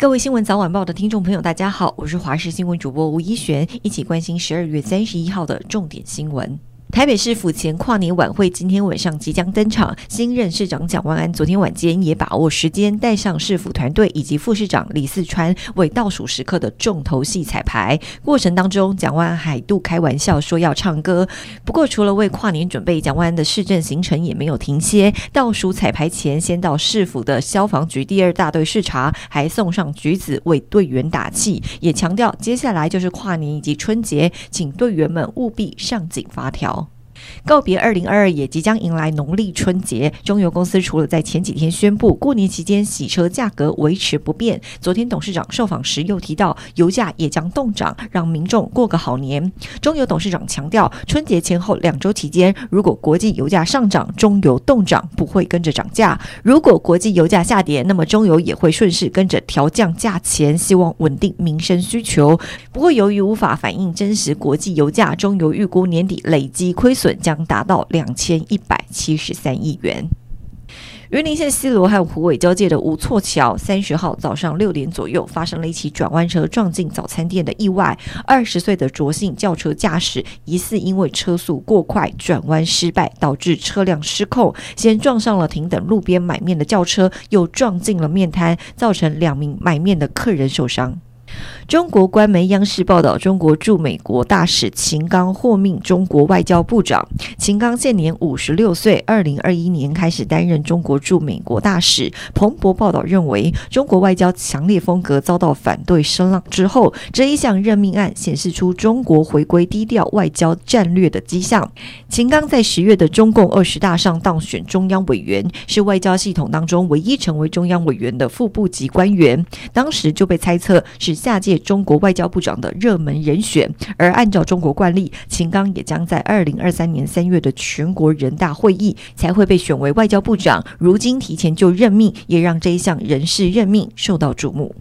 各位新闻早晚报的听众朋友，大家好，我是华视新闻主播吴一璇，一起关心十二月三十一号的重点新闻。台北市府前跨年晚会今天晚上即将登场，新任市长蒋万安昨天晚间也把握时间，带上市府团队以及副市长李四川为倒数时刻的重头戏彩排。过程当中，蒋万安还度开玩笑说要唱歌。不过，除了为跨年准备，蒋万安的市政行程也没有停歇。倒数彩排前，先到市府的消防局第二大队视察，还送上橘子为队员打气，也强调接下来就是跨年以及春节，请队员们务必上紧发条。告别二零二二，也即将迎来农历春节。中油公司除了在前几天宣布过年期间洗车价格维持不变，昨天董事长受访时又提到油价也将冻涨，让民众过个好年。中油董事长强调，春节前后两周期间，如果国际油价上涨，中油冻涨不会跟着涨价；如果国际油价下跌，那么中油也会顺势跟着调降价钱，希望稳定民生需求。不过，由于无法反映真实国际油价，中油预估年底累积亏损。将达到两千一百七十三亿元。云林县西螺和虎尾交界的吴厝桥，三十号早上六点左右发生了一起转弯车撞进早餐店的意外。二十岁的卓姓轿车驾驶疑似因为车速过快，转弯失败，导致车辆失控，先撞上了停等路边买面的轿车，又撞进了面摊，造成两名买面的客人受伤。中国官媒央视报道，中国驻美国大使秦刚获命中国外交部长。秦刚现年五十六岁，二零二一年开始担任中国驻美国大使。彭博报道认为，中国外交强烈风格遭到反对声浪之后，这一项任命案显示出中国回归低调外交战略的迹象。秦刚在十月的中共二十大上当选中央委员，是外交系统当中唯一成为中央委员的副部级官员。当时就被猜测是下届中国外交部长的热门人选，而按照中国惯例，秦刚也将在二零二三年三月的全国人大会议才会被选为外交部长。如今提前就任命，也让这一项人事任命受到瞩目。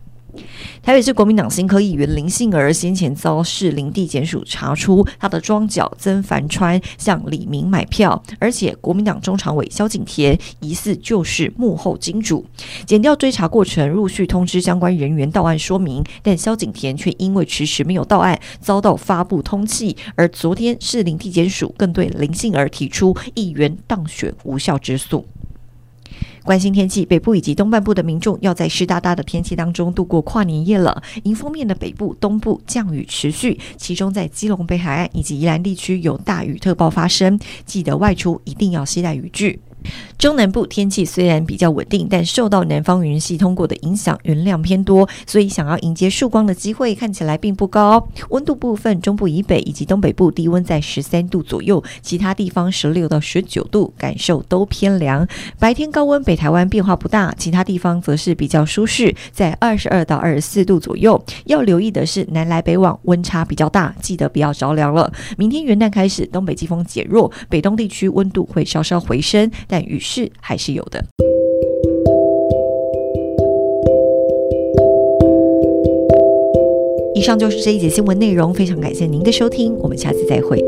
台北市国民党新科议员林杏儿先前遭市林地检署查出，他的庄脚曾凡川向李明买票，而且国民党中常委萧景田疑似就是幕后金主。检调追查过程陆续通知相关人员到案说明，但萧景田却因为迟迟没有到案，遭到发布通缉。而昨天市林地检署更对林杏儿提出议员当选无效之诉。关心天气，北部以及东半部的民众要在湿哒哒的天气当中度过跨年夜了。迎风面的北部、东部降雨持续，其中在基隆北海岸以及宜兰地区有大雨特报发生，记得外出一定要携带雨具。中南部天气虽然比较稳定，但受到南方云系通过的影响，云量偏多，所以想要迎接曙光的机会看起来并不高。温度部分，中部以北以及东北部低温在十三度左右，其他地方十六到十九度，感受都偏凉。白天高温北台湾变化不大，其他地方则是比较舒适，在二十二到二十四度左右。要留意的是南来北往温差比较大，记得不要着凉了。明天元旦开始，东北季风减弱，北东地区温度会稍稍回升，但雨势还是有的。以上就是这一节新闻内容，非常感谢您的收听，我们下次再会。